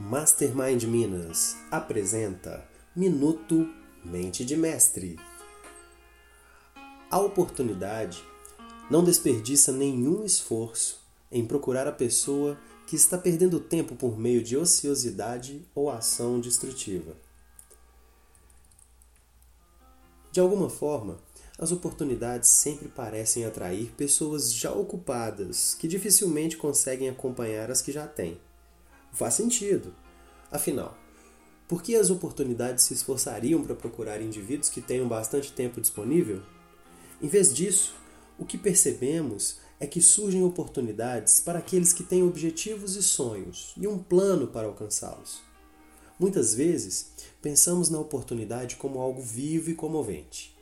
Mastermind Minas apresenta Minuto Mente de Mestre. A oportunidade não desperdiça nenhum esforço em procurar a pessoa que está perdendo tempo por meio de ociosidade ou ação destrutiva. De alguma forma, as oportunidades sempre parecem atrair pessoas já ocupadas que dificilmente conseguem acompanhar as que já têm. Faz sentido. Afinal, por que as oportunidades se esforçariam para procurar indivíduos que tenham bastante tempo disponível? Em vez disso, o que percebemos é que surgem oportunidades para aqueles que têm objetivos e sonhos e um plano para alcançá-los. Muitas vezes, pensamos na oportunidade como algo vivo e comovente,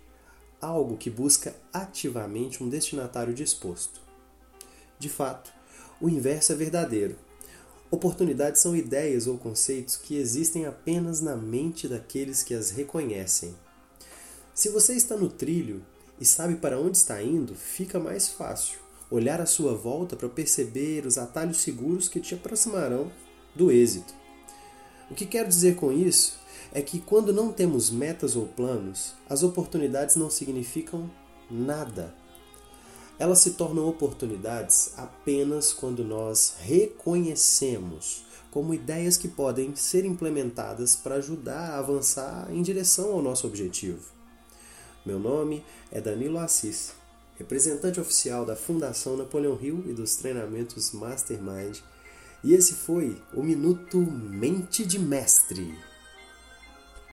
algo que busca ativamente um destinatário disposto. De fato, o inverso é verdadeiro. Oportunidades são ideias ou conceitos que existem apenas na mente daqueles que as reconhecem. Se você está no trilho e sabe para onde está indo, fica mais fácil olhar à sua volta para perceber os atalhos seguros que te aproximarão do êxito. O que quero dizer com isso é que quando não temos metas ou planos, as oportunidades não significam nada elas se tornam oportunidades apenas quando nós reconhecemos como ideias que podem ser implementadas para ajudar a avançar em direção ao nosso objetivo. Meu nome é Danilo Assis, representante oficial da Fundação Napoleão Hill e dos treinamentos Mastermind, e esse foi o Minuto Mente de Mestre.